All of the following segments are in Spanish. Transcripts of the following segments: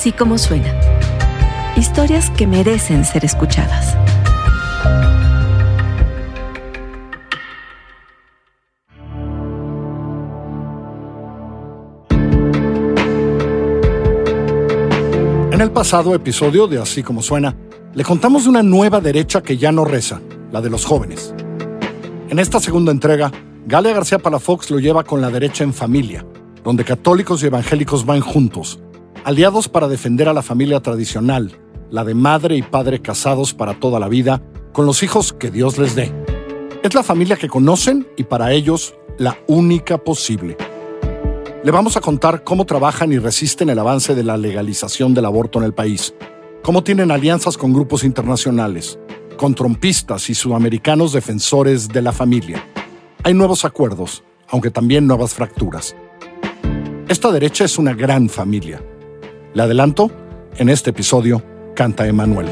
Así como suena. Historias que merecen ser escuchadas. En el pasado episodio de Así como suena, le contamos de una nueva derecha que ya no reza, la de los jóvenes. En esta segunda entrega, Galia García Palafox lo lleva con la derecha en familia, donde católicos y evangélicos van juntos, aliados para defender a la familia tradicional, la de madre y padre casados para toda la vida, con los hijos que Dios les dé. Es la familia que conocen y para ellos la única posible. Le vamos a contar cómo trabajan y resisten el avance de la legalización del aborto en el país, cómo tienen alianzas con grupos internacionales, con trompistas y sudamericanos defensores de la familia. Hay nuevos acuerdos, aunque también nuevas fracturas. Esta derecha es una gran familia. Le adelanto, en este episodio canta Emanuel.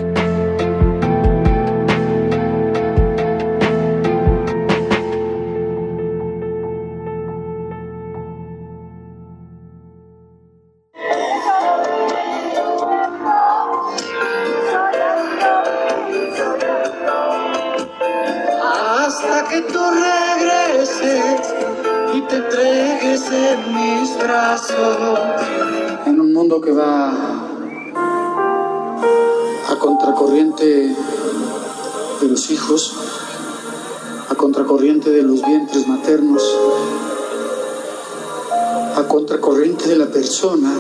Hasta que tú regreses y te entregues en mis brazos. Mundo que va a contracorriente de los hijos, a contracorriente de los vientres maternos, a contracorriente de la persona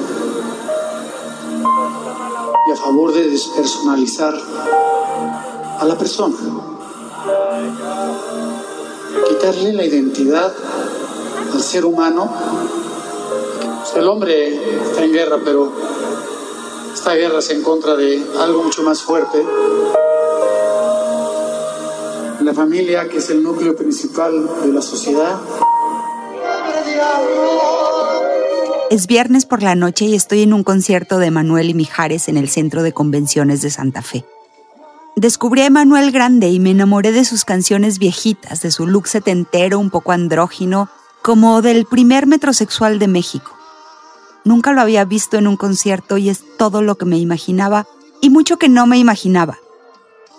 y a favor de despersonalizar a la persona. Quitarle la identidad al ser humano. El hombre está en guerra, pero esta guerra es en contra de algo mucho más fuerte. La familia, que es el núcleo principal de la sociedad. Es viernes por la noche y estoy en un concierto de Manuel y Mijares en el Centro de Convenciones de Santa Fe. Descubrí a Emanuel Grande y me enamoré de sus canciones viejitas, de su look setentero, un poco andrógino, como del primer metrosexual de México. Nunca lo había visto en un concierto y es todo lo que me imaginaba y mucho que no me imaginaba.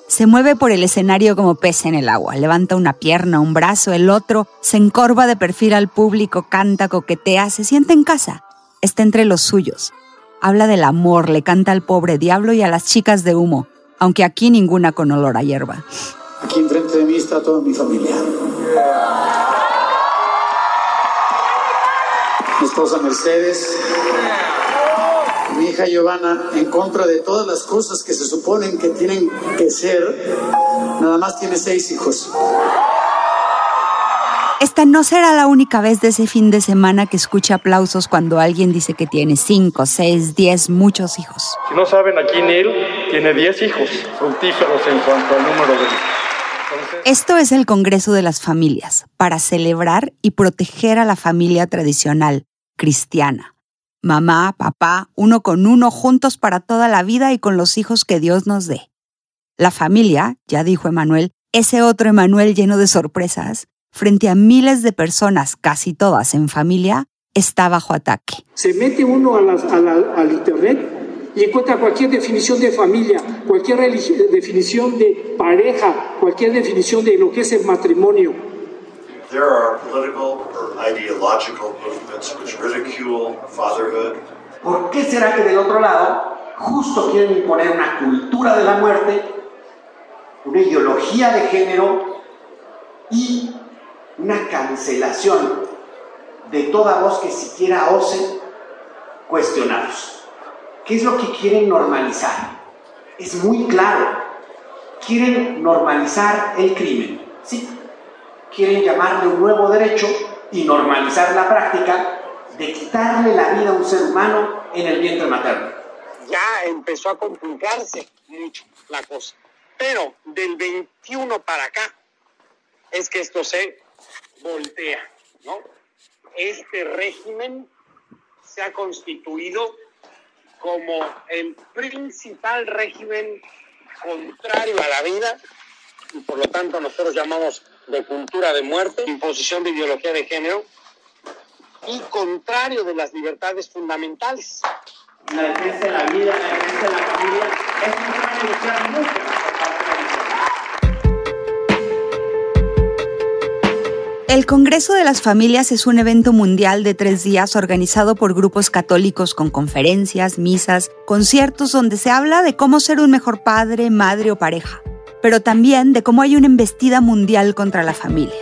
Se mueve por el escenario como pez en el agua, levanta una pierna, un brazo, el otro, se encorva de perfil al público, canta, coquetea, se siente en casa, está entre los suyos. Habla del amor, le canta al pobre diablo y a las chicas de humo, aunque aquí ninguna con olor a hierba. Aquí enfrente de mí está toda mi familia. Mi esposa Mercedes, mi hija Giovanna, en contra de todas las cosas que se suponen que tienen que ser, nada más tiene seis hijos. Esta no será la única vez de ese fin de semana que escucha aplausos cuando alguien dice que tiene cinco, seis, diez, muchos hijos. Si no saben, aquí Neil tiene 10 hijos, fructíferos en cuanto al número de... Entonces, Esto es el Congreso de las Familias, para celebrar y proteger a la familia tradicional, cristiana. Mamá, papá, uno con uno, juntos para toda la vida y con los hijos que Dios nos dé. La familia, ya dijo Emanuel, ese otro Emanuel lleno de sorpresas, frente a miles de personas, casi todas en familia, está bajo ataque. Se mete uno a la- al internet y encuentra cualquier definición de familia, cualquier definición de pareja, cualquier definición de lo que es el matrimonio. There are political or ideological movements which ridicule fatherhood. ¿Por qué será que del otro lado justo quieren imponer una cultura de la muerte, una ideología de género y una cancelación de toda voz que siquiera ose cuestionarlos? ¿Qué es lo que quieren normalizar? Es muy claro. Quieren normalizar el crimen, ¿sí? Quieren llamarle un nuevo derecho y normalizar la práctica de quitarle la vida a un ser humano en el vientre materno. ya empezó a complicarse mucho la cosa. Pero del 21 para acá es que esto se voltea, ¿no? Este régimen se ha constituido como el principal régimen contrario a la vida y por lo tanto nosotros llamamos de cultura de muerte, imposición de ideología de género y contrario de las libertades fundamentales. en la defensa de la vida, en la defensa de la familia, es a negociar mucho El Congreso de las Familias es un evento mundial de tres días organizado por grupos católicos con conferencias, misas, conciertos donde se habla de cómo ser un mejor padre, madre o pareja, pero también de cómo hay una embestida mundial contra la familia.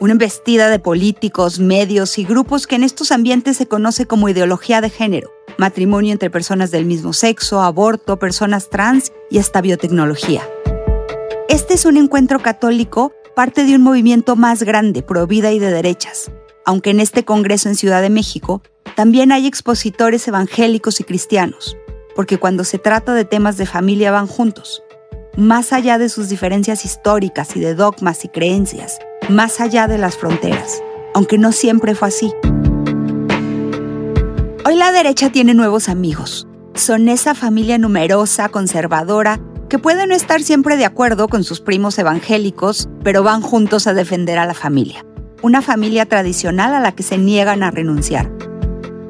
Una embestida de políticos, medios y grupos que en estos ambientes se conoce como ideología de género, matrimonio entre personas del mismo sexo, aborto, personas trans y hasta biotecnología. Este es un encuentro católico parte de un movimiento más grande, pro vida y de derechas, aunque en este Congreso en Ciudad de México también hay expositores evangélicos y cristianos, porque cuando se trata de temas de familia van juntos, más allá de sus diferencias históricas y de dogmas y creencias, más allá de las fronteras, aunque no siempre fue así. Hoy la derecha tiene nuevos amigos. Son esa familia numerosa, conservadora, que puede no estar siempre de acuerdo con sus primos evangélicos, pero van juntos a defender a la familia. Una familia tradicional a la que se niegan a renunciar.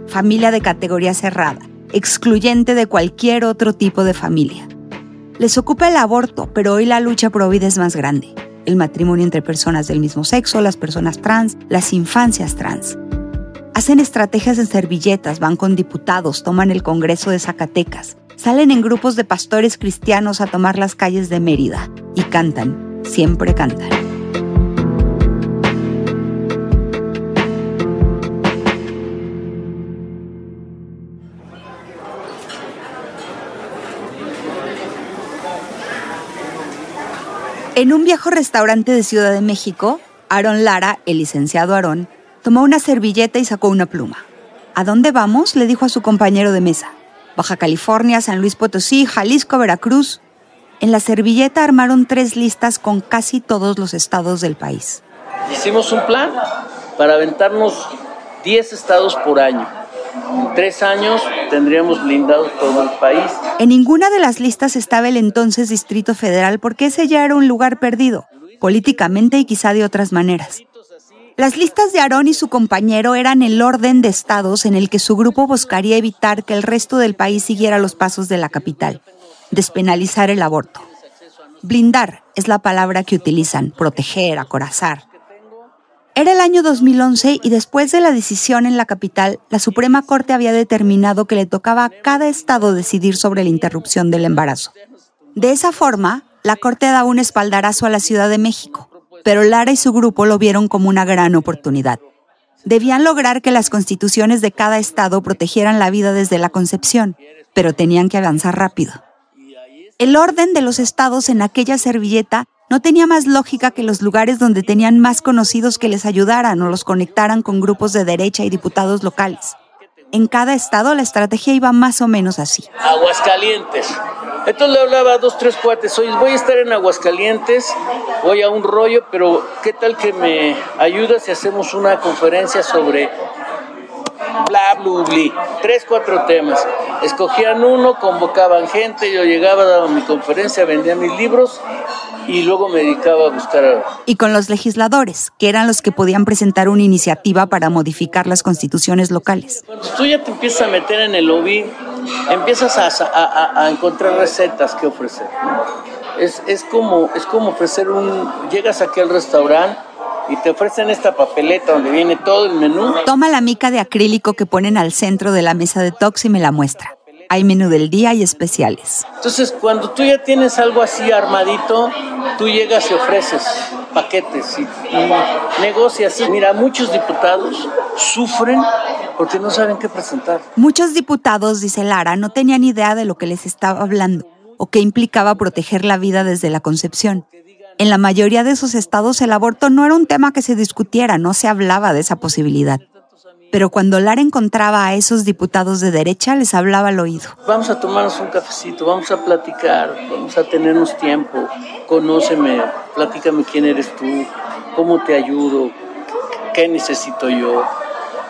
Familia de categoría cerrada, excluyente de cualquier otro tipo de familia. Les ocupa el aborto, pero hoy la lucha pro vida es más grande. El matrimonio entre personas del mismo sexo, las personas trans, las infancias trans. Hacen estrategias en servilletas, van con diputados, toman el Congreso de Zacatecas, salen en grupos de pastores cristianos a tomar las calles de Mérida y cantan, siempre cantan. En un viejo restaurante de Ciudad de México, Aaron Lara, el licenciado Aarón, tomó una servilleta y sacó una pluma. ¿A dónde vamos? le dijo a su compañero de mesa. Baja California, San Luis Potosí, Jalisco, Veracruz. En la servilleta armaron tres listas con casi todos los estados del país. Hicimos un plan para aventarnos 10 estados por año. Tres años tendríamos blindado todo el país. En ninguna de las listas estaba el entonces Distrito Federal porque ese ya era un lugar perdido, políticamente y quizá de otras maneras. Las listas de Aarón y su compañero eran el orden de estados en el que su grupo buscaría evitar que el resto del país siguiera los pasos de la capital, despenalizar el aborto. Blindar es la palabra que utilizan, proteger, acorazar. Era el año 2011 y después de la decisión en la capital, la Suprema Corte había determinado que le tocaba a cada estado decidir sobre la interrupción del embarazo. De esa forma, la Corte daba un espaldarazo a la Ciudad de México, pero Lara y su grupo lo vieron como una gran oportunidad. Debían lograr que las constituciones de cada estado protegieran la vida desde la concepción, pero tenían que avanzar rápido. El orden de los estados en aquella servilleta no tenía más lógica que los lugares donde tenían más conocidos que les ayudaran o los conectaran con grupos de derecha y diputados locales. En cada estado la estrategia iba más o menos así. Aguascalientes. Entonces le hablaba a dos, tres cuates, oye, voy a estar en Aguascalientes, voy a un rollo, pero ¿qué tal que me ayudas si hacemos una conferencia sobre bla, bla, bla? Tres, cuatro temas. Escogían uno, convocaban gente, yo llegaba, daba mi conferencia, vendía mis libros y luego me dedicaba a buscar a... Y con los legisladores, que eran los que podían presentar una iniciativa para modificar las constituciones locales. Cuando tú ya te empiezas a meter en el lobby, empiezas a, a, encontrar recetas que ofrecer. Es, es, como, es como ofrecer un... Llegas aquí al restaurante y te ofrecen esta papeleta donde viene todo el menú. Toma la mica de acrílico que ponen al centro de la mesa de Tox y me la muestra. Hay menú del día y especiales. Entonces, cuando tú ya tienes algo así armadito, tú llegas y ofreces paquetes y, y negocias. Mira, muchos diputados sufren porque no saben qué presentar. Muchos diputados, dice Lara, no tenían idea de lo que les estaba hablando o qué implicaba proteger la vida desde la concepción. En la mayoría de esos estados el aborto no era un tema que se discutiera, no se hablaba de esa posibilidad. Pero cuando Lara encontraba a esos diputados de derecha, les hablaba al oído. Vamos a tomarnos un cafecito, vamos a platicar, vamos a tenernos tiempo, conóceme, platícame quién eres tú, cómo te ayudo, qué necesito yo.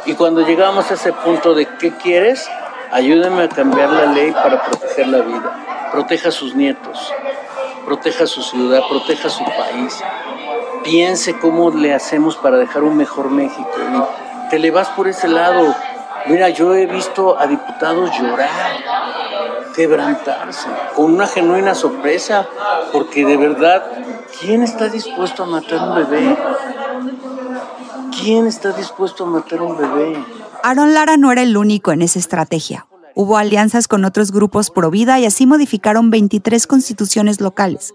Y cuando llegamos a ese punto de qué quieres, ayúdame a cambiar la ley para proteger la vida. Proteja a sus nietos, proteja su ciudad, proteja su país. Piense cómo le hacemos para dejar un mejor México te le vas por ese lado Mira, yo he visto a diputados llorar, quebrantarse, con una genuina sorpresa, porque de verdad, ¿quién está dispuesto a matar un bebé? ¿Quién está dispuesto a matar un bebé? Aaron Lara no era el único en esa estrategia. Hubo alianzas con otros grupos pro vida y así modificaron 23 constituciones locales,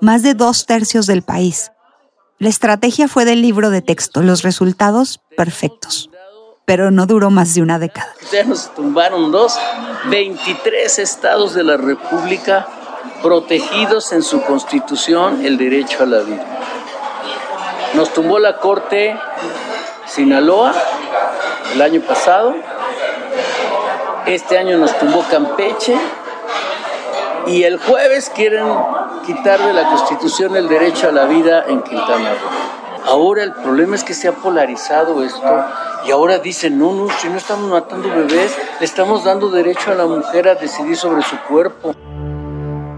más de dos tercios del país. La estrategia fue del libro de texto, los resultados perfectos, pero no duró más de una década. Ya nos tumbaron dos, 23 estados de la República protegidos en su constitución el derecho a la vida. Nos tumbó la Corte Sinaloa el año pasado, este año nos tumbó Campeche y el jueves quieren quitar de la Constitución el derecho a la vida en Quintana Roo. Ahora el problema es que se ha polarizado esto y ahora dicen, no, no, si no estamos matando bebés, le estamos dando derecho a la mujer a decidir sobre su cuerpo.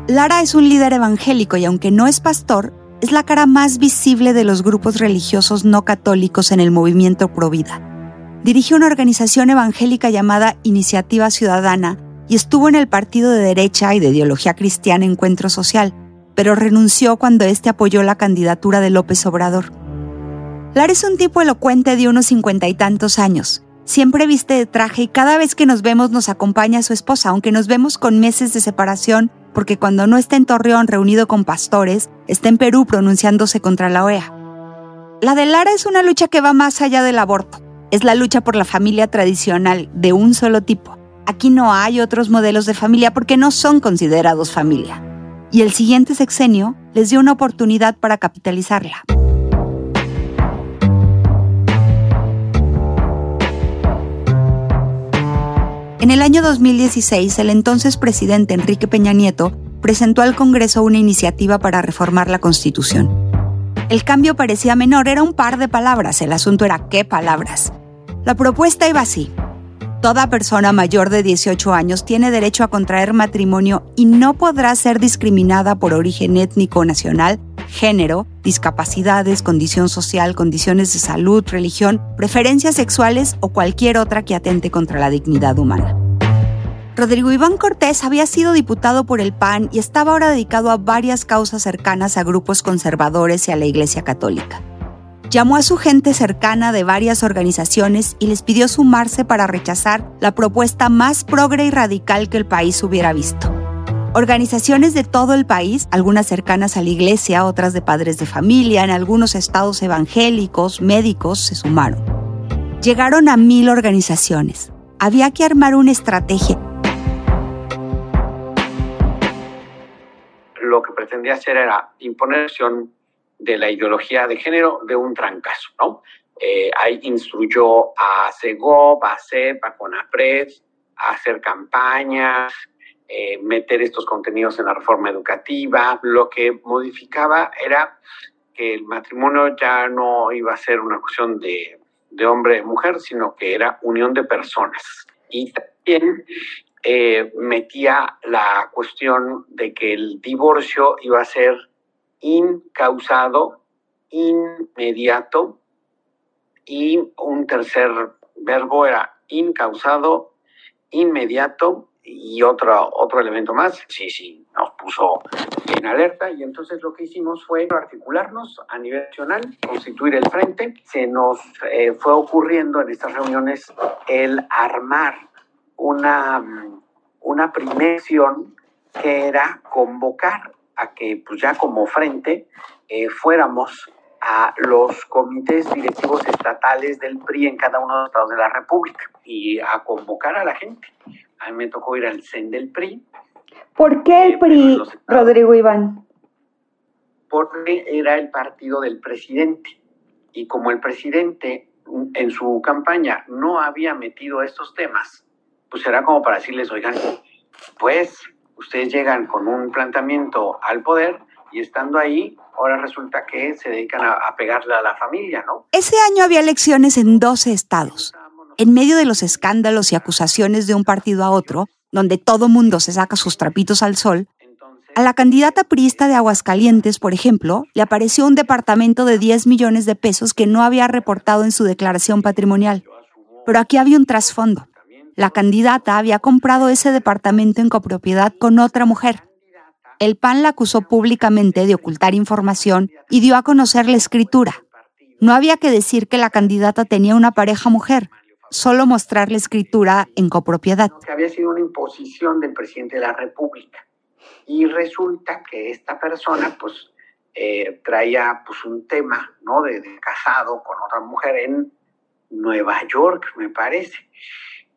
Lara es un líder evangélico y aunque no es pastor, es la cara más visible de los grupos religiosos no católicos en el movimiento Provida. Dirigió una organización evangélica llamada Iniciativa Ciudadana y estuvo en el partido de derecha y de ideología cristiana Encuentro Social, pero renunció cuando este apoyó la candidatura de López Obrador. Lara es un tipo elocuente de unos cincuenta y tantos años. Siempre viste de traje y cada vez que nos vemos nos acompaña su esposa, aunque nos vemos con meses de separación, porque cuando no está en Torreón reunido con pastores, está en Perú pronunciándose contra la OEA. La de Lara es una lucha que va más allá del aborto. Es la lucha por la familia tradicional de un solo tipo. Aquí no hay otros modelos de familia porque no son considerados familia. Y el siguiente sexenio les dio una oportunidad para capitalizarla. En el año 2016, el entonces presidente Enrique Peña Nieto presentó al Congreso una iniciativa para reformar la Constitución. El cambio parecía menor, era un par de palabras, el asunto era qué palabras. La propuesta iba así. Toda persona mayor de 18 años tiene derecho a contraer matrimonio y no podrá ser discriminada por origen étnico nacional, género, discapacidades, condición social, condiciones de salud, religión, preferencias sexuales o cualquier otra que atente contra la dignidad humana. Rodrigo Iván Cortés había sido diputado por el PAN y estaba ahora dedicado a varias causas cercanas a grupos conservadores y a la Iglesia Católica. Llamó a su gente cercana de varias organizaciones y les pidió sumarse para rechazar la propuesta más progre y radical que el país hubiera visto. Organizaciones de todo el país, algunas cercanas a la iglesia, otras de padres de familia, en algunos estados evangélicos, médicos, se sumaron. Llegaron a mil organizaciones. Había que armar una estrategia. Lo que pretendía hacer era imponer acción de la ideología de género de un trancazo, ¿no? Eh, ahí instruyó a CEGOP, a CEP, a CONAPRED a hacer campañas, eh, meter estos contenidos en la reforma educativa. Lo que modificaba era que el matrimonio ya no iba a ser una cuestión de, de hombre-mujer, sino que era unión de personas. Y también eh, metía la cuestión de que el divorcio iba a ser incausado, inmediato, y un tercer verbo era incausado, inmediato, y otro, otro elemento más, sí, sí, nos puso en alerta y entonces lo que hicimos fue articularnos a nivel nacional, constituir el frente. Se nos eh, fue ocurriendo en estas reuniones el armar una, una primera que era convocar a que pues ya como frente eh, fuéramos a los comités directivos estatales del PRI en cada uno de los estados de la República y a convocar a la gente. A mí me tocó ir al CEN del PRI. ¿Por qué el PRI, Rodrigo Iván? Porque era el partido del presidente. Y como el presidente en su campaña no había metido estos temas, pues era como para decirles, oigan, pues ustedes llegan con un planteamiento al poder y estando ahí, ahora resulta que se dedican a, pegarle a la familia, ¿no? Ese año había elecciones en 12 estados. En medio de los escándalos y acusaciones de un partido a otro, donde todo mundo se saca sus trapitos al sol, a la candidata priista de Aguascalientes, por ejemplo, le apareció un departamento de 10 millones de pesos que no había reportado en su declaración patrimonial. Pero aquí había un trasfondo. La candidata había comprado ese departamento en copropiedad con otra mujer. El PAN la acusó públicamente de ocultar información y dio a conocer la escritura. No había que decir que la candidata tenía una pareja mujer, solo mostrar la escritura en copropiedad. Había sido una imposición del presidente de la República. Y resulta que esta persona, pues, eh, traía pues un tema, ¿no? De, casado con otra mujer en Nueva York, me parece.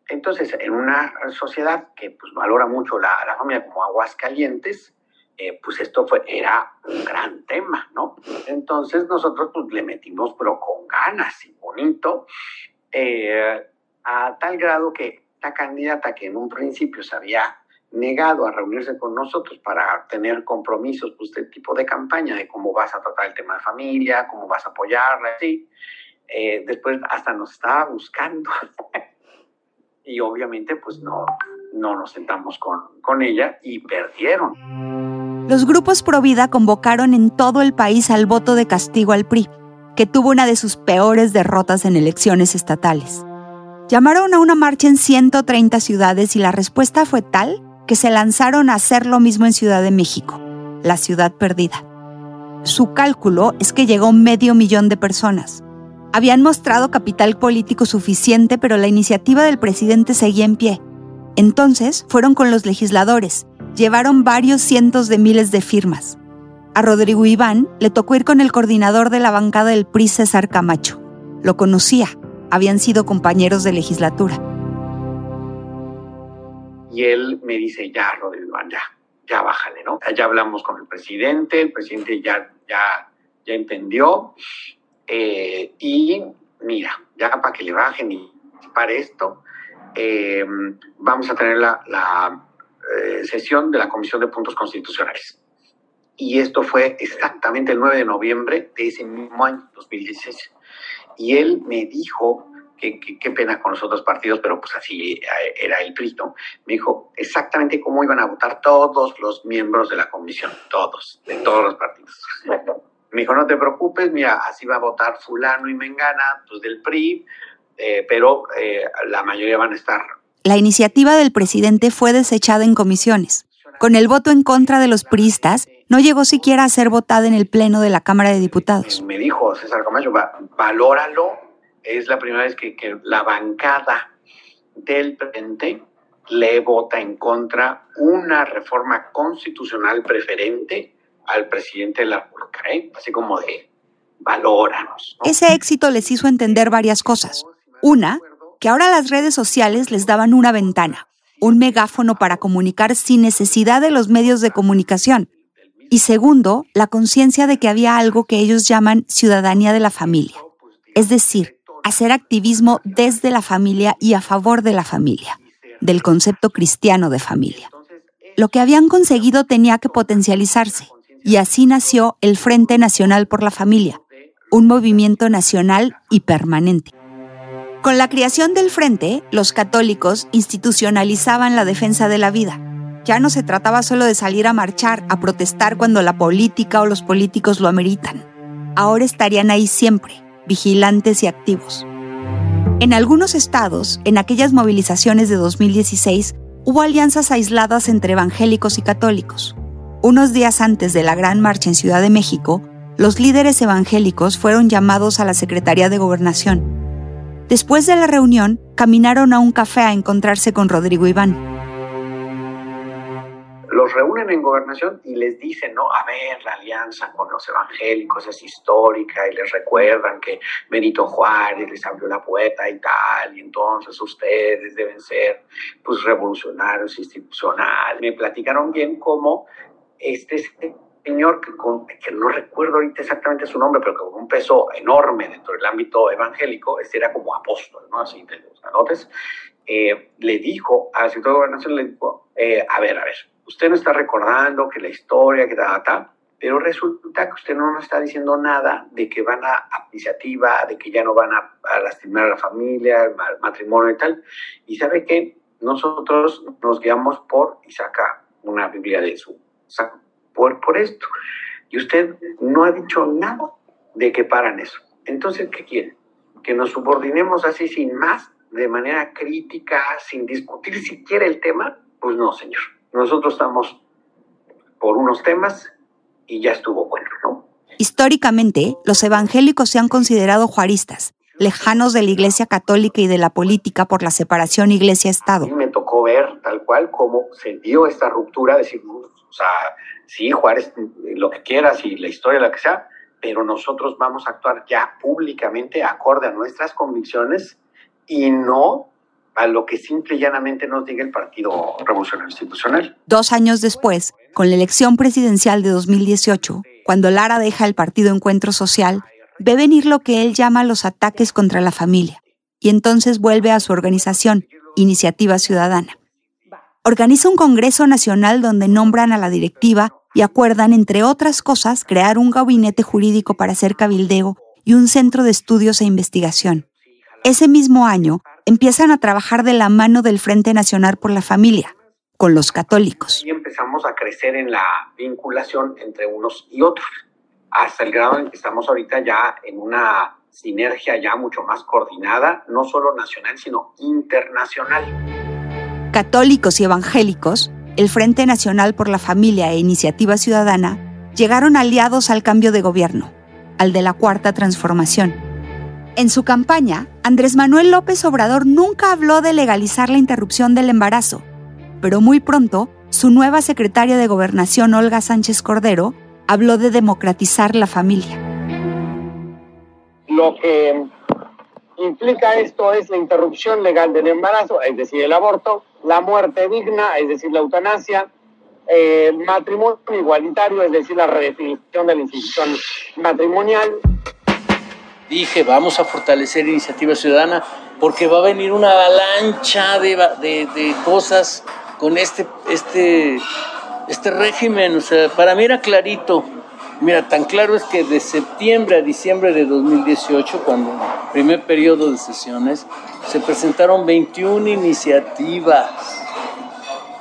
Entonces, en una sociedad que pues valora mucho la, la familia como Aguascalientes, eh, pues esto fue, era un gran tema, ¿no? Entonces nosotros pues le metimos, pero con ganas y bonito, eh, a tal grado que la candidata que en un principio se había negado a reunirse con nosotros para tener compromisos pues, de tipo de campaña, de cómo vas a tratar el tema de familia, cómo vas a apoyarla, así. Eh, después hasta nos estaba buscando y obviamente pues no, no nos sentamos con, con ella y perdieron. Los grupos pro vida convocaron en todo el país al voto de castigo al PRI, que tuvo una de sus peores derrotas en elecciones estatales. Llamaron a una marcha en 130 ciudades y la respuesta fue tal que se lanzaron a hacer lo mismo en Ciudad de México, la ciudad perdida. Su cálculo es que llegó medio millón de personas. Habían mostrado capital político suficiente, pero la iniciativa del presidente seguía en pie. Entonces fueron con los legisladores, llevaron varios cientos de miles de firmas. A Rodrigo Iván le tocó ir con el coordinador de la bancada del PRI, César Camacho. Lo conocía, habían sido compañeros de legislatura. Y él me dice, ya, Rodrigo, ya, ya bájale, ¿no? Ya hablamos con el presidente, el presidente ya, ya, ya entendió. Eh, y mira, ya para que le bajen y para esto, eh, vamos a tener la, la eh, sesión de la Comisión de Puntos Constitucionales. Y esto fue exactamente el 9 de noviembre de ese mismo año, 2016. Y él me dijo qué, pena con los otros partidos, pero pues así eh, era el PRI, Me dijo exactamente cómo iban a votar todos los miembros de la comisión, todos, de todos los partidos. Me dijo, no te preocupes, mira, así va a votar fulano y mengana, pues del PRI, eh, pero eh, la mayoría van a estar. La iniciativa del presidente fue desechada en comisiones. Con el voto en contra de los priistas, no llegó siquiera a ser votada en el Pleno de la Cámara de Diputados. Me dijo César Camacho, valóralo es la primera vez que, la bancada del presidente le vota en contra una reforma constitucional preferente al presidente de la República, ¿eh? así como de valóranos. Ese éxito les hizo entender varias cosas. Una, que ahora las redes sociales les daban una ventana, un megáfono para comunicar sin necesidad de los medios de comunicación. Y segundo, la conciencia de que había algo que ellos llaman ciudadanía de la familia. Es decir, hacer activismo desde la familia y a favor de la familia, del concepto cristiano de familia. Lo que habían conseguido tenía que potencializarse, y así nació el Frente Nacional por la Familia, un movimiento nacional y permanente. Con la creación del Frente, los católicos institucionalizaban la defensa de la vida. Ya no se trataba solo de salir a marchar, a protestar cuando la política o los políticos lo ameritan. Ahora estarían ahí siempre, vigilantes y activos. En algunos estados, en aquellas movilizaciones de 2016, hubo alianzas aisladas entre evangélicos y católicos. Unos días antes de la gran marcha en Ciudad de México, los líderes evangélicos fueron llamados a la Secretaría de Gobernación. Después de la reunión, caminaron a un café a encontrarse con Rodrigo Iván los reúnen en gobernación y les dicen, no, a ver, la alianza con los evangélicos es histórica y les recuerdan que Benito Juárez les abrió la puerta y tal, y entonces ustedes deben ser pues revolucionarios institucionales. Me platicaron bien cómo este señor, que, que, no recuerdo ahorita exactamente su nombre, pero con un peso enorme dentro del ámbito evangélico, este era como apóstol, ¿no? Así de los anotes, eh, le dijo al sector de gobernación, le dijo, eh, a ver, a ver, usted no está recordando que la historia, que da, ta, pero resulta que usted no nos está diciendo nada de que van a, iniciativa, de que ya no van a, lastimar a la familia, al matrimonio y tal. Y sabe que nosotros nos guiamos por, saca una Biblia de su, por, por esto. Y usted no ha dicho nada de que paran eso. Entonces, ¿qué quiere? Que nos subordinemos así sin más de manera crítica, sin discutir siquiera el tema, pues no, señor. Nosotros estamos por unos temas y ya estuvo bueno, ¿no? Históricamente, los evangélicos se han considerado juaristas, lejanos de la Iglesia Católica y de la política por la separación Iglesia-Estado. me tocó ver tal cual cómo se dio esta ruptura, decir, sea, sí, Juárez, lo que quieras y la historia, la que sea, pero nosotros vamos a actuar ya públicamente acorde a nuestras convicciones y no a lo que simple y llanamente nos diga el Partido Revolucionario Institucional. Dos años después, con la elección presidencial de 2018, cuando Lara deja el Partido Encuentro Social, ve venir lo que él llama los ataques contra la familia, y entonces vuelve a su organización, Iniciativa Ciudadana. Organiza un Congreso Nacional donde nombran a la directiva y acuerdan, entre otras cosas, crear un gabinete jurídico para hacer cabildeo y un centro de estudios e investigación. Ese mismo año, empiezan a trabajar de la mano del Frente Nacional por la Familia, con los católicos. Y empezamos a crecer en la vinculación entre unos y otros, hasta el grado en que estamos ahorita ya en una sinergia ya mucho más coordinada, no solo nacional, sino internacional. Católicos y evangélicos, el Frente Nacional por la Familia e Iniciativa Ciudadana llegaron aliados al cambio de gobierno, al de la Cuarta Transformación en su campaña, Andrés Manuel López Obrador nunca habló de legalizar la interrupción del embarazo, pero muy pronto, su nueva secretaria de Gobernación, Olga Sánchez Cordero, habló de democratizar la familia. Lo que implica esto es la interrupción legal del embarazo, es decir, el aborto, la muerte digna, es decir, la eutanasia, el matrimonio igualitario, es decir, la redefinición de la institución matrimonial dije, vamos a fortalecer Iniciativa Ciudadana porque va a venir una avalancha de, de, cosas con este, este, este régimen. O sea, para mí era clarito. Mira, tan claro es que de septiembre a diciembre de 2018, cuando primer periodo de sesiones, se presentaron 21 iniciativas.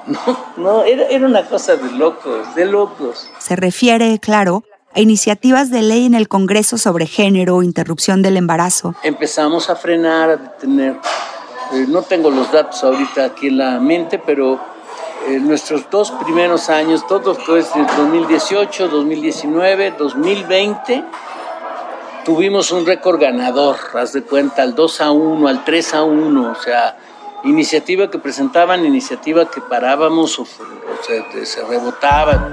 No, no, era, era una cosa de locos, de locos. Se refiere, claro, a iniciativas de ley en el Congreso sobre género, interrupción del embarazo. Empezamos a frenar, a detener. Eh, no tengo los datos ahorita aquí en la mente, pero en eh, nuestros dos primeros años, todos, pues, 2018, 2019, 2020, tuvimos un récord ganador, haz de cuenta, al 2 a 1, al 3 a 1, o sea, iniciativa que presentaban, iniciativa que parábamos o, se, se rebotaban.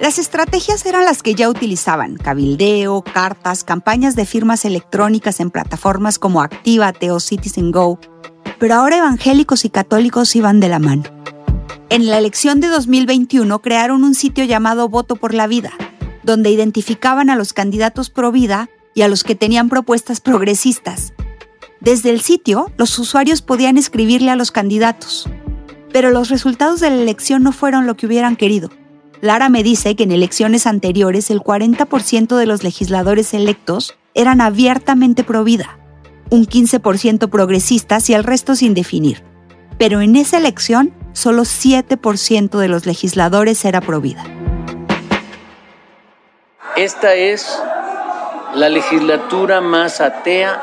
Las estrategias eran las que ya utilizaban, cabildeo, cartas, campañas de firmas electrónicas en plataformas como Actívate o Citizen Go, pero ahora evangélicos y católicos iban de la mano. En la elección de 2021 crearon un sitio llamado Voto por la Vida, donde identificaban a los candidatos pro vida y a los que tenían propuestas progresistas. Desde el sitio, los usuarios podían escribirle a los candidatos, pero los resultados de la elección no fueron lo que hubieran querido. Lara me dice que en elecciones anteriores el 40% de los legisladores electos eran abiertamente pro vida, un 15% progresistas y el resto sin definir. Pero en esa elección, solo 7% de los legisladores era pro vida. Esta es la legislatura más atea,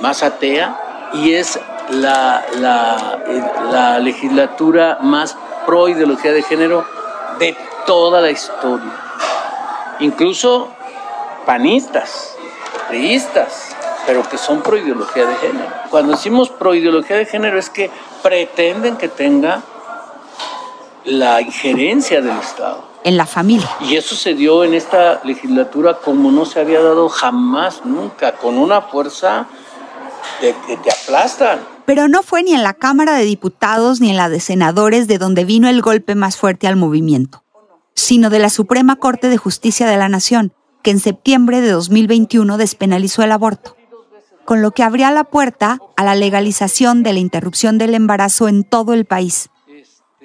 más atea, y es la, la, la legislatura más pro ideología de género de toda la historia. Incluso panistas, priistas, pero que son pro ideología de género. Cuando decimos pro ideología de género es que pretenden que tenga la injerencia del Estado. En la familia. Y eso se dio en esta legislatura como no se había dado jamás, nunca, con una fuerza de que te aplastan. Pero no fue ni en la Cámara de Diputados ni en la de Senadores de donde vino el golpe más fuerte al movimiento, sino de la Suprema Corte de Justicia de la Nación, que en septiembre de 2021 despenalizó el aborto, con lo que abría la puerta a la legalización de la interrupción del embarazo en todo el país.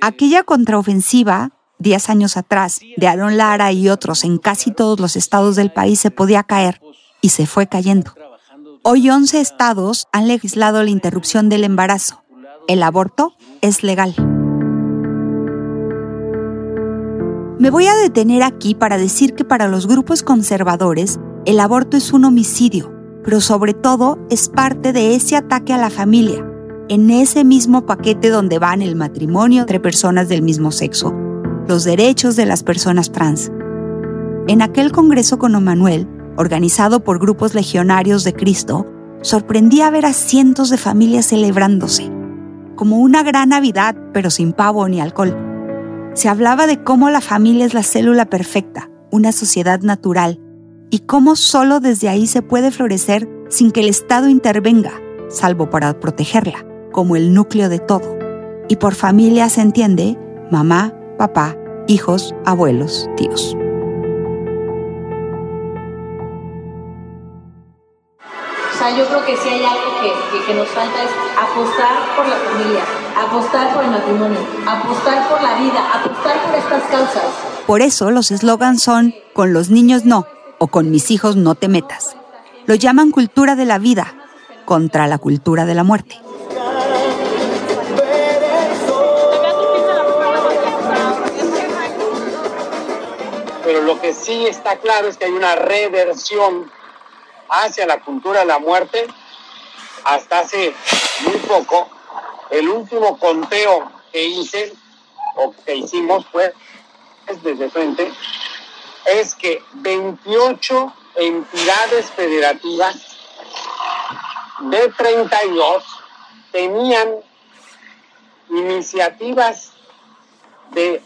Aquella contraofensiva, diez años atrás, de Aaron Lara y otros en casi todos los estados del país se podía caer y se fue cayendo. Hoy 11 estados han legislado la interrupción del embarazo. El aborto es legal. Me voy a detener aquí para decir que para los grupos conservadores, el aborto es un homicidio, pero sobre todo es parte de ese ataque a la familia, en ese mismo paquete donde van el matrimonio entre personas del mismo sexo, los derechos de las personas trans. En aquel congreso con Omanuel, organizado por grupos legionarios de Cristo, sorprendía ver a cientos de familias celebrándose, como una gran Navidad, pero sin pavo ni alcohol. Se hablaba de cómo la familia es la célula perfecta, una sociedad natural, y cómo solo desde ahí se puede florecer sin que el Estado intervenga, salvo para protegerla, como el núcleo de todo. Y por familia se entiende mamá, papá, hijos, abuelos, tíos. O sea, yo creo que si hay algo que, que, nos falta es apostar por la familia, apostar por el matrimonio, apostar por la vida, apostar por estas causas. Por eso los eslogans son con los niños no o con mis hijos no te metas. Lo llaman cultura de la vida contra la cultura de la muerte. Pero lo que sí está claro es que hay una reversión hacia la cultura de la muerte. Hasta hace muy poco, el último conteo que hice o que hicimos fue desde frente es que 28 entidades federativas de 32 tenían iniciativas de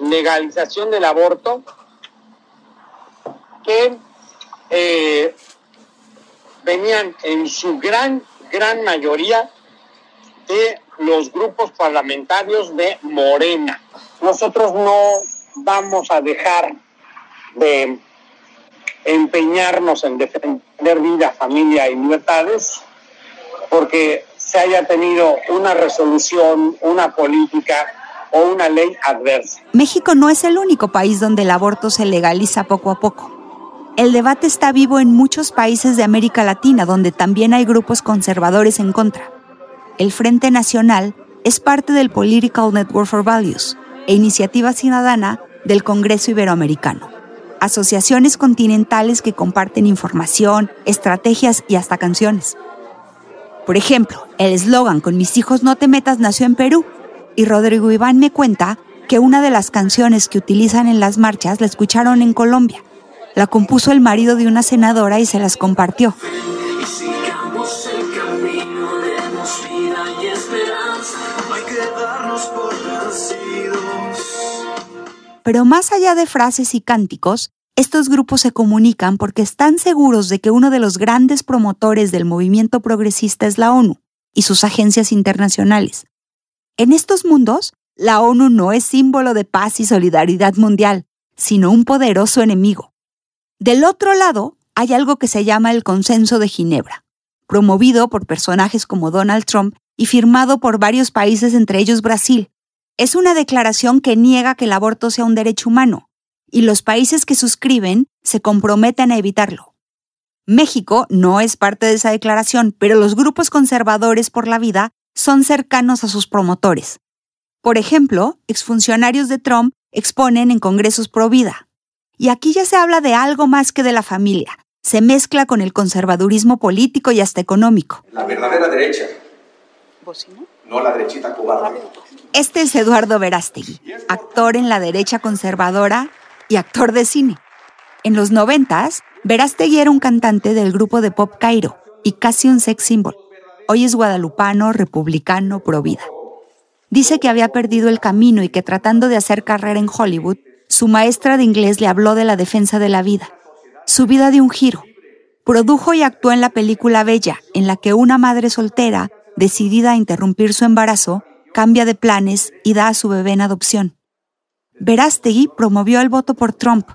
legalización del aborto que eh, venían en su gran, gran mayoría de los grupos parlamentarios de Morena. Nosotros no vamos a dejar de empeñarnos en defender vida, familia y libertades, porque se haya tenido una resolución, una política o una ley adversa. México no es el único país donde el aborto se legaliza poco a poco. El debate está vivo en muchos países de América Latina, donde también hay grupos conservadores en contra. El Frente Nacional es parte del Political Network for Values e iniciativa ciudadana del Congreso Iberoamericano asociaciones continentales que comparten información, estrategias y hasta canciones. Por ejemplo, el eslogan Con mis hijos no te metas nació en Perú y Rodrigo Iván me cuenta que una de las canciones que utilizan en las marchas la escucharon en Colombia. La compuso el marido de una senadora y se las compartió. Pero más allá de frases y cánticos, estos grupos se comunican porque están seguros de que uno de los grandes promotores del movimiento progresista es la ONU y sus agencias internacionales. En estos mundos, la ONU no es símbolo de paz y solidaridad mundial, sino un poderoso enemigo. Del otro lado, hay algo que se llama el Consenso de Ginebra, promovido por personajes como Donald Trump y firmado por varios países, entre ellos Brasil, es una declaración que niega que el aborto sea un derecho humano, y los países que suscriben se comprometen a evitarlo. México no es parte de esa declaración, pero los grupos conservadores por la vida son cercanos a sus promotores. Por ejemplo, exfuncionarios de Trump exponen en congresos pro vida. Y aquí ya se habla de algo más que de la familia. Se mezcla con el conservadurismo político y hasta económico. La verdadera derecha. No la derechita cobarde. Este es Eduardo Verástegui, actor en la derecha conservadora y actor de cine. En los noventas, Verástegui era un cantante del grupo de pop Cairo y casi un sex symbol. Hoy es guadalupano, republicano, pro vida. Dice que había perdido el camino y que tratando de hacer carrera en Hollywood, su maestra de inglés le habló de la defensa de la vida. Su vida dio un giro. Produjo y actuó en la película Bella, en la que una madre soltera, decidida a interrumpir su embarazo, cambia de planes y da a su bebé en adopción. Verástegui promovió el voto por Trump.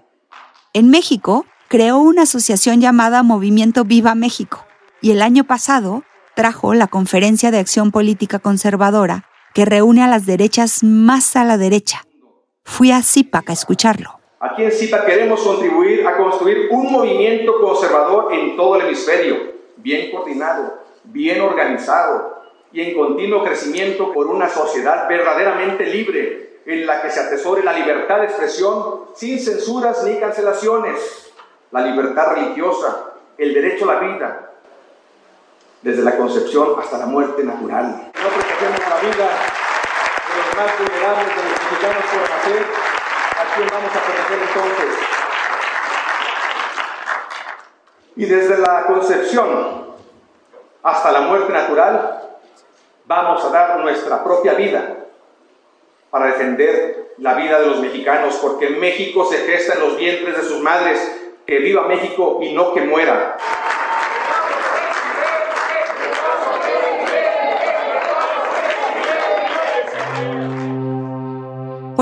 En México, creó una asociación llamada Movimiento Viva México y el año pasado trajo la Conferencia de Acción Política Conservadora que reúne a las derechas más a la derecha. Fui a CIPAC a escucharlo. Aquí en CIPAC queremos contribuir a construir un movimiento conservador en todo el hemisferio, bien coordinado, bien organizado, y en continuo crecimiento por una sociedad verdaderamente libre en la que se atesore la libertad de expresión sin censuras ni cancelaciones, la libertad religiosa, el derecho a la vida, desde la concepción hasta la muerte natural. No la vida más vulnerables de los mexicanos por nacer, ¿a quién vamos a proteger entonces? Y desde la concepción hasta la muerte natural, vamos a dar nuestra propia vida para defender la vida de los mexicanos, porque México se gesta en los vientres de sus madres. Que viva México y no que muera.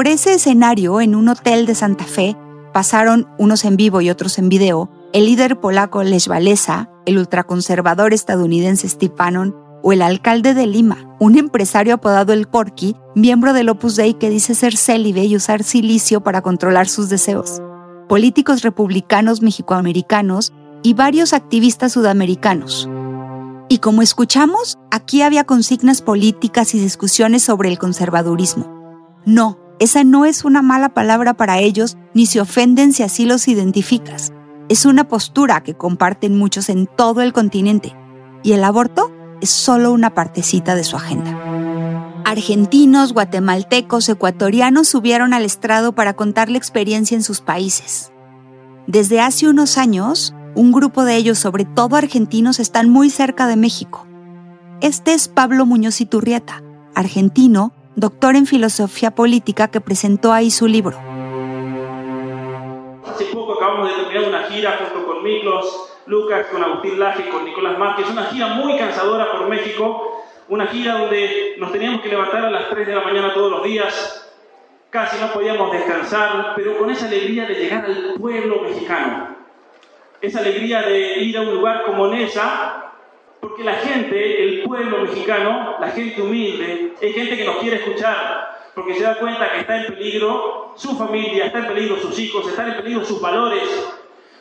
Por ese escenario, en un hotel de Santa Fe, pasaron, unos en vivo y otros en video, el líder polaco Lech Walesa, el ultraconservador estadounidense Steve Bannon o el alcalde de Lima, un empresario apodado el Porky, miembro del Opus Dei que dice ser célibe y usar silicio para controlar sus deseos, políticos republicanos mexicoamericanos y varios activistas sudamericanos. Y como escuchamos, aquí había consignas políticas y discusiones sobre el conservadurismo. No, esa no es una mala palabra para ellos, ni se ofenden si así los identificas. Es una postura que comparten muchos en todo el continente y el aborto es solo una partecita de su agenda. Argentinos, guatemaltecos, ecuatorianos subieron al estrado para contar la experiencia en sus países. Desde hace unos años, un grupo de ellos, sobre todo argentinos, están muy cerca de México. Este es Pablo Muñoz Iturrieta, argentino, doctor en filosofía política que presentó ahí su libro. Acabamos de terminar una gira junto con Miklos, Lucas, con Agustín Laje, con Nicolás Márquez, una gira muy cansadora por México, una gira donde nos teníamos que levantar a las 3 de la mañana todos los días, casi no podíamos descansar, pero con esa alegría de llegar al pueblo mexicano, esa alegría de ir a un lugar como Nesa, porque la gente, el pueblo mexicano, la gente humilde, es gente que nos quiere escuchar, porque se da cuenta que está en peligro su familia, está en peligro sus hijos, están en peligro sus valores.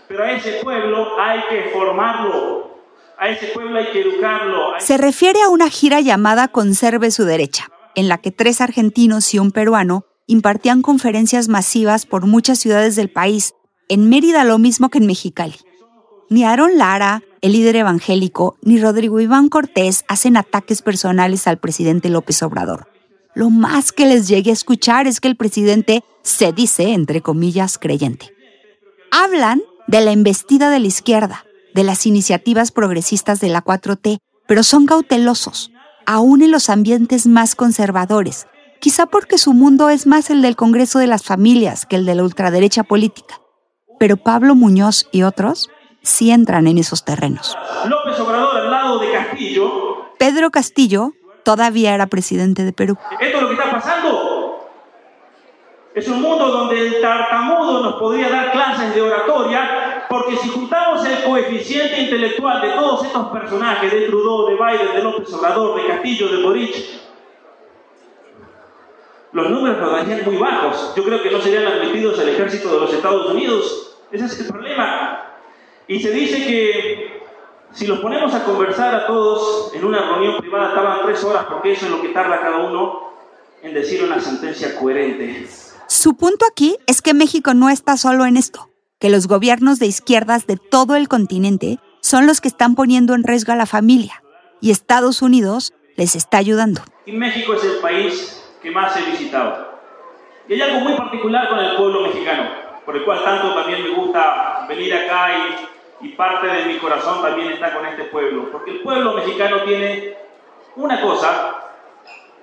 Pero a ese pueblo hay que formarlo, a ese pueblo hay que educarlo. Se refiere a una gira llamada Conserve su derecha, en la que tres argentinos y un peruano impartían conferencias masivas por muchas ciudades del país, en Mérida lo mismo que en Mexicali. Ni Aaron Lara, el líder evangélico, ni Rodrigo Iván Cortés hacen ataques personales al presidente López Obrador. Lo más que les llegue a escuchar es que el presidente se dice, entre comillas, creyente. Hablan de la embestida de la izquierda, de las iniciativas progresistas de la 4T, pero son cautelosos, aún en los ambientes más conservadores, quizá porque su mundo es más el del Congreso de las Familias que el de la ultraderecha política. Pero Pablo Muñoz y otros sí entran en esos terrenos. López Obrador al lado de Castillo. Pedro Castillo todavía era presidente de Perú. Esto es lo que está pasando. Es un mundo donde el tartamudo nos podría dar clases de oratoria, porque si juntamos el coeficiente intelectual de todos estos personajes, de Trudeau, de Biden, de López Obrador, de Castillo, de Boric, los números nos darían muy bajos. Yo creo que no serían admitidos al ejército de los Estados Unidos. Ese es el problema. Y se dice que si los ponemos a conversar a todos en una reunión privada, estaban tres horas, porque eso es lo que tarda cada uno en decir una sentencia coherente. Su punto aquí es que México no está solo en esto, que los gobiernos de izquierdas de todo el continente son los que están poniendo en riesgo a la familia y Estados Unidos les está ayudando. Y México es el país que más he visitado. Y hay algo muy particular con el pueblo mexicano, por el cual tanto también me gusta venir acá y y parte de mi corazón también está con este pueblo, porque el pueblo mexicano tiene una cosa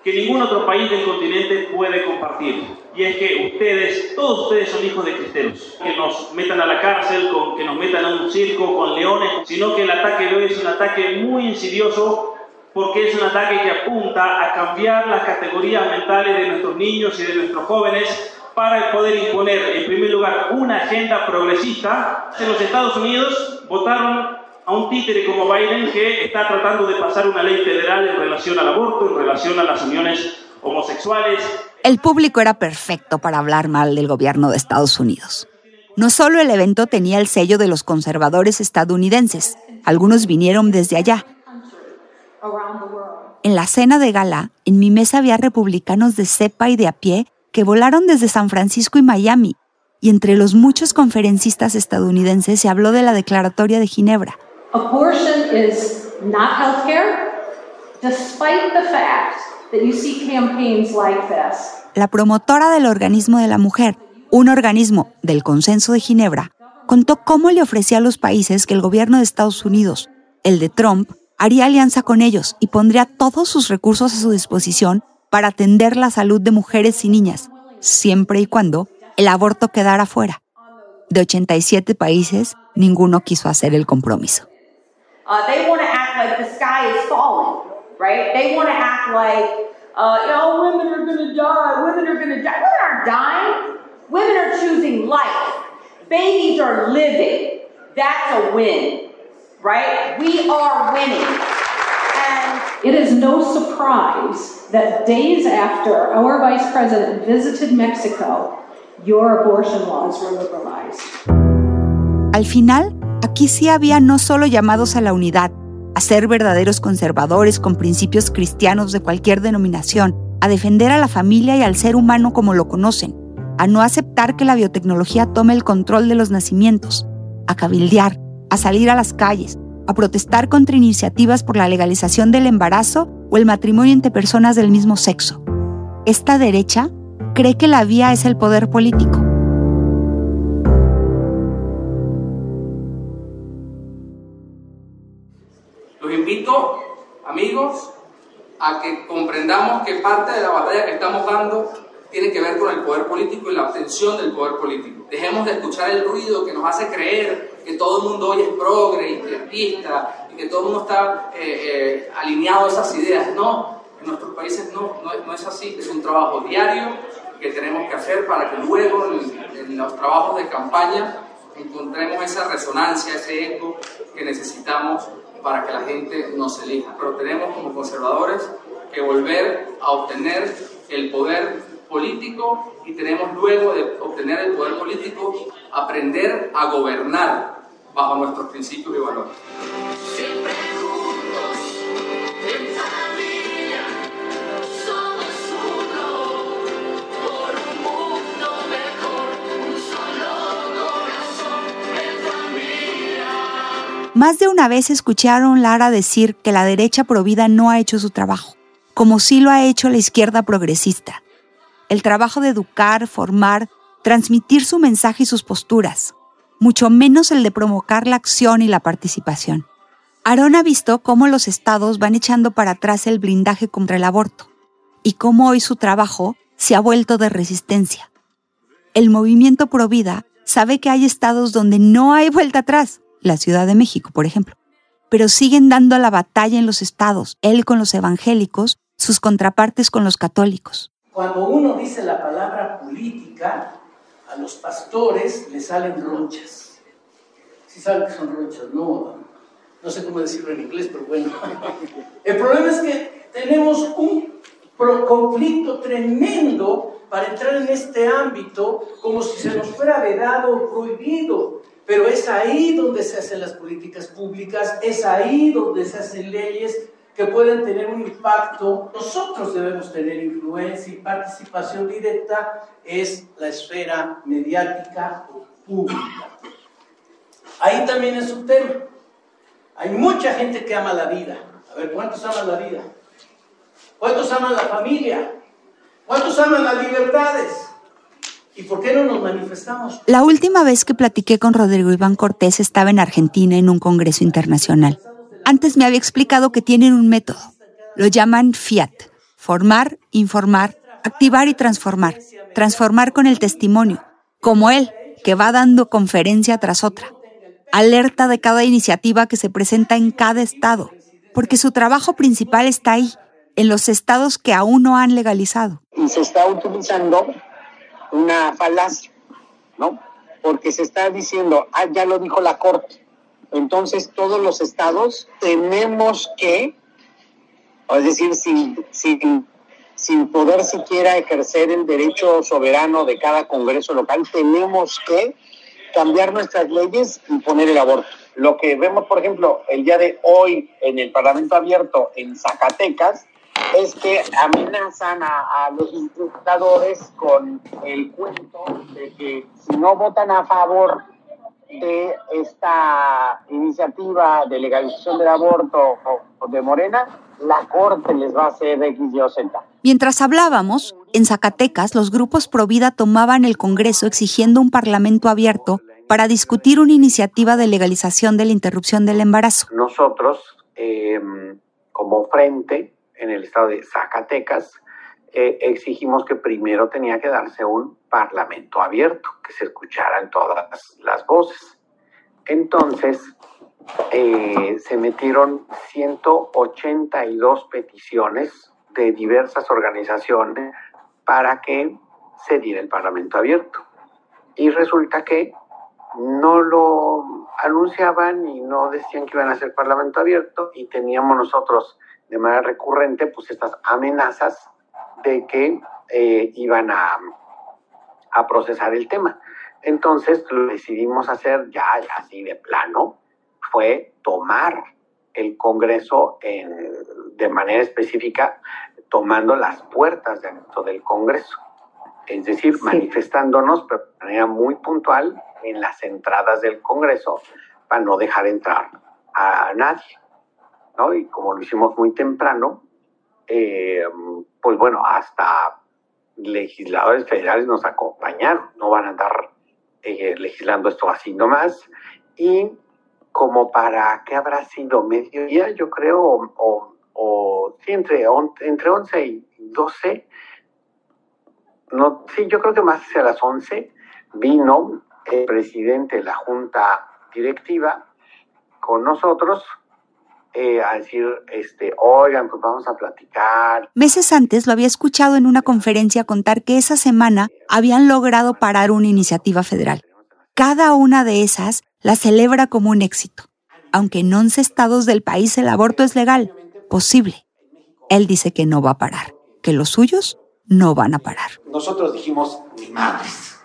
que ningún otro país del continente puede compartir, y es que ustedes, todos ustedes son hijos de cristeros, que nos metan a la cárcel, con, que nos metan a un circo con leones, sino que el ataque de hoy es un ataque muy insidioso porque es un ataque que apunta a cambiar las categorías mentales de nuestros niños y de nuestros jóvenes para poder imponer, en primer lugar, una agenda progresista. En los Estados Unidos votaron a un títere como Biden que está tratando de pasar una ley federal en relación al aborto, en relación a las uniones homosexuales. El público era perfecto para hablar mal del gobierno de Estados Unidos. No solo el evento tenía el sello de los conservadores estadounidenses, algunos vinieron desde allá. En la cena de gala, en mi mesa había republicanos de cepa y de a pie que volaron desde San Francisco y Miami, y entre los muchos conferencistas estadounidenses se habló de la Declaratoria de Ginebra, Abortion is not health care, despite the fact that you see campaigns like this. La promotora del organismo de la mujer, un organismo del Consenso de Ginebra, contó cómo le ofrecía a los países que el gobierno de Estados Unidos, el de Trump, haría alianza con ellos y pondría todos sus recursos a su disposición para atender la salud de mujeres y niñas, siempre y cuando el aborto quedara fuera. De 87 países, ninguno quiso hacer el compromiso. Women are choosing life. Babies are living. That's a win, right? We are winning. It is no surprise that days after our vice president visited Mexico, your abortion laws were liberalized. Al final, aquí sí había no solo llamados a la unidad, a ser verdaderos conservadores con principios cristianos de cualquier denominación, a defender a la familia y al ser humano como lo conocen, a no aceptar que la biotecnología tome el control de los nacimientos, a cabildear, a salir a las calles, a protestar contra iniciativas por la legalización del embarazo o el matrimonio entre personas del mismo sexo. Esta derecha cree que la vía es el poder político. Los invito, amigos, a que comprendamos que parte de la batalla que estamos dando tiene que ver con el poder político y la obtención del poder político. Dejemos de escuchar el ruido que nos hace creer que todo el mundo hoy es progre, izquierdista y que todo el mundo está eh, eh, alineado a esas ideas. No, en nuestros países no, no, es así. Es un trabajo diario que tenemos que hacer para que luego en, en los trabajos de campaña encontremos esa resonancia, ese eco que necesitamos para que la gente nos elija. Pero tenemos como conservadores que volver a obtener el poder político y tenemos luego de obtener el poder político aprender a gobernar bajo nuestros principios y valores. Más de una vez escucharon Lara decir que la derecha provida no ha hecho su trabajo, como sí lo ha hecho la izquierda progresista el trabajo de educar, formar, transmitir su mensaje y sus posturas, mucho menos el de provocar la acción y la participación. Aaron ha visto cómo los estados van echando para atrás el blindaje contra el aborto y cómo hoy su trabajo se ha vuelto de resistencia. El movimiento Provida sabe que hay estados donde no hay vuelta atrás, la Ciudad de México, por ejemplo, pero siguen dando la batalla en los estados, él con los evangélicos, sus contrapartes con los católicos. Cuando uno dice la palabra política, a los pastores les salen ronchas. ¿Sí saben que son ronchas? No, no sé cómo decirlo en inglés, pero bueno. El problema es que tenemos un conflicto tremendo para entrar en este ámbito como si se nos fuera vedado o prohibido. Pero es ahí donde se hacen las políticas públicas, es ahí donde se hacen leyes, que pueden tener un impacto. Nosotros debemos tener influencia y participación directa es la esfera mediática o pública. Ahí también es un tema. Hay mucha gente que ama la vida. A ver, ¿cuántos aman la vida? ¿Cuántos aman la familia? ¿Cuántos aman las libertades? ¿Y por qué no nos manifestamos? La última vez que platiqué con Rodrigo Iván Cortés estaba en Argentina en un congreso internacional. Antes me había explicado que tienen un método. Lo llaman FIAT. Formar, informar, activar y transformar. Transformar con el testimonio. Como él, que va dando conferencia tras otra. Alerta de cada iniciativa que se presenta en cada estado. Porque su trabajo principal está ahí, en los estados que aún no han legalizado. Y se está utilizando una falacia, ¿no? Porque se está diciendo, ah, ya lo dijo la Corte entonces todos los estados tenemos que, es decir, sin, sin, poder siquiera ejercer el derecho soberano de cada Congreso local, tenemos que cambiar nuestras leyes y poner el aborto. Lo que vemos, por ejemplo, el día de hoy en el Parlamento Abierto en Zacatecas, es que amenazan a, a los dictadores con el cuento de que si no votan a favor de esta iniciativa de legalización del aborto de Morena, la Corte les va a hacer X, Y o Z. Mientras hablábamos, en Zacatecas los grupos pro vida tomaban el Congreso exigiendo un parlamento abierto para discutir una iniciativa de legalización de la interrupción del embarazo. Nosotros, eh, como frente en el estado de Zacatecas, eh, exigimos que primero tenía que darse un parlamento abierto, que se escucharan todas las voces. Entonces, eh, se metieron 182 peticiones de diversas organizaciones para que se diera el parlamento abierto. Y resulta que no lo anunciaban y no decían que iban a ser parlamento abierto y teníamos nosotros de manera recurrente pues estas amenazas de que eh, iban a, a procesar el tema. Entonces lo decidimos hacer ya, así de plano, fue tomar el Congreso en, de manera específica, tomando las puertas dentro del Congreso. Es decir, manifestándonos pero de manera muy puntual en las entradas del Congreso para no dejar entrar a nadie. ¿no? Y como lo hicimos muy temprano, eh, pues bueno, hasta legisladores federales nos acompañaron, no van a andar eh, legislando esto así nomás. Y como para, ¿qué habrá sido? Mediodía, yo creo, o, o sí, entre, entre 11 y 12, no, sí, yo creo que más hacia las 11, vino el presidente de la Junta Directiva con nosotros eh, a decir, este, oigan, pues vamos a platicar. Meses antes lo había escuchado en una conferencia contar que esa semana habían logrado parar una iniciativa federal. Cada una de esas la celebra como un éxito. Aunque en 11 estados del país el aborto es legal, posible. Él dice que no va a parar, que los suyos no van a parar. Nosotros dijimos, ni madres,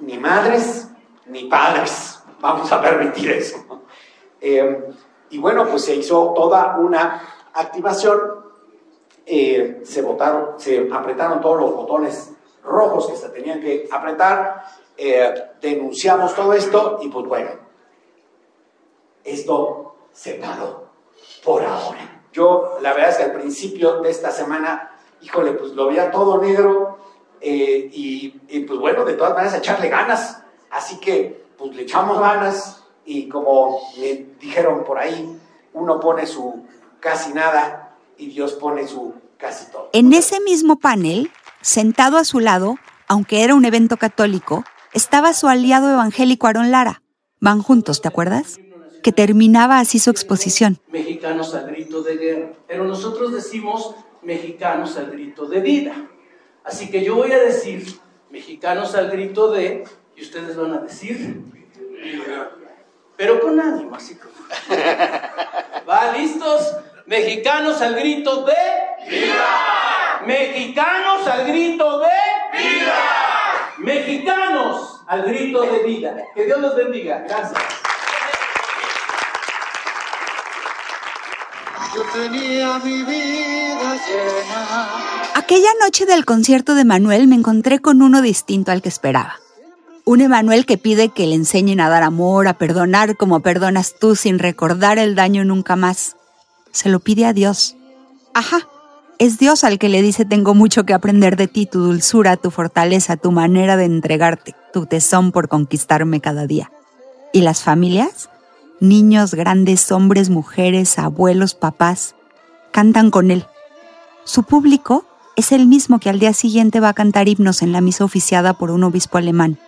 ni madres, ni padres. Vamos a permitir eso. Eh, y bueno, pues se hizo toda una activación, eh, se votaron, se apretaron todos los botones rojos que se tenían que apretar, eh, denunciamos todo esto y pues bueno, esto se paró por ahora. Yo la verdad es que al principio de esta semana, híjole, pues lo veía todo negro eh, y, y pues bueno, de todas maneras echarle ganas. Así que pues le echamos ganas y como me dijeron por ahí, uno pone su casi nada y Dios pone su casi todo. En ese mismo panel, sentado a su lado, aunque era un evento católico, estaba su aliado evangélico Aaron Lara. Van juntos, ¿te acuerdas? Que terminaba así su exposición. Mexicanos al grito de guerra, pero nosotros decimos mexicanos al grito de vida. Así que yo voy a decir mexicanos al grito de, y ustedes van a decir, pero con ánimo, así como. ¿Va? ¿Listos? Mexicanos al grito de ¡Viva! Mexicanos al grito de ¡Viva! Mexicanos al grito de vida. Que Dios los bendiga. Gracias. Yo tenía mi vida llena. Aquella noche del concierto de Manuel me encontré con uno distinto al que esperaba. Un Emanuel que pide que le enseñen a dar amor, a perdonar como perdonas tú sin recordar el daño nunca más. Se lo pide a Dios. Ajá, es Dios al que le dice tengo mucho que aprender de ti, tu dulzura, tu fortaleza, tu manera de entregarte, tu tesón por conquistarme cada día. ¿Y las familias? Niños, grandes, hombres, mujeres, abuelos, papás, cantan con él. Su público es el mismo que al día siguiente va a cantar himnos en la misa oficiada por un obispo alemán.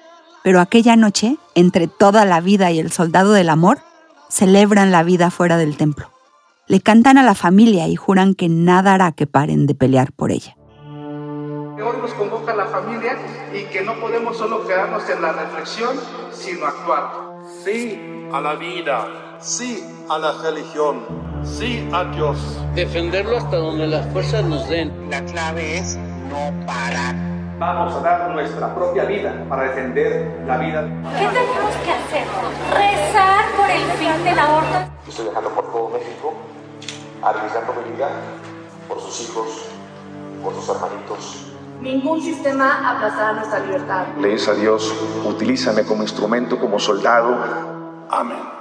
Pero aquella noche, entre toda la vida y el soldado del amor, celebran la vida fuera del templo. Le cantan a la familia y juran que nada hará que paren de pelear por ella. Hoy nos convoca la familia y que no podemos solo quedarnos en la reflexión, sino actuar. Sí a la vida, sí a la religión, sí a Dios. Defenderlo hasta donde las fuerzas nos den. La clave es no parar. Vamos a dar nuestra propia vida para defender la vida. ¿Qué tenemos que hacer? Rezar por el fin del aborto. Estoy viajando por todo México, arriesgando mi vida por sus hijos, por sus hermanitos, Ningún sistema aplastará nuestra libertad. Le a Dios, utilízame como instrumento, como soldado. Amén.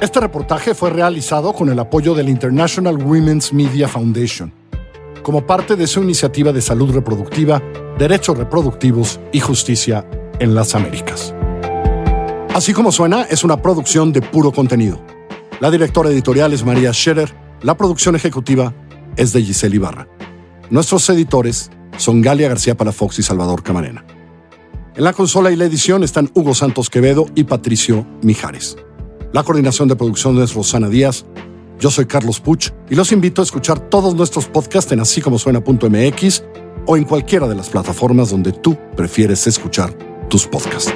Este reportaje fue realizado con el apoyo del International Women's Media Foundation, como parte de su iniciativa de salud reproductiva, derechos reproductivos y justicia en las Américas. Así como suena, es una producción de puro contenido. La directora editorial es María Scherer, la producción ejecutiva es de Giselle Ibarra. Nuestros editores son Galia García Palafox y Salvador Camarena. En la consola y la edición están Hugo Santos Quevedo y Patricio Mijares. La coordinación de producción es Rosana Díaz. Yo soy Carlos Puch y los invito a escuchar todos nuestros podcasts en así como suena.mx o en cualquiera de las plataformas donde tú prefieres escuchar tus podcasts.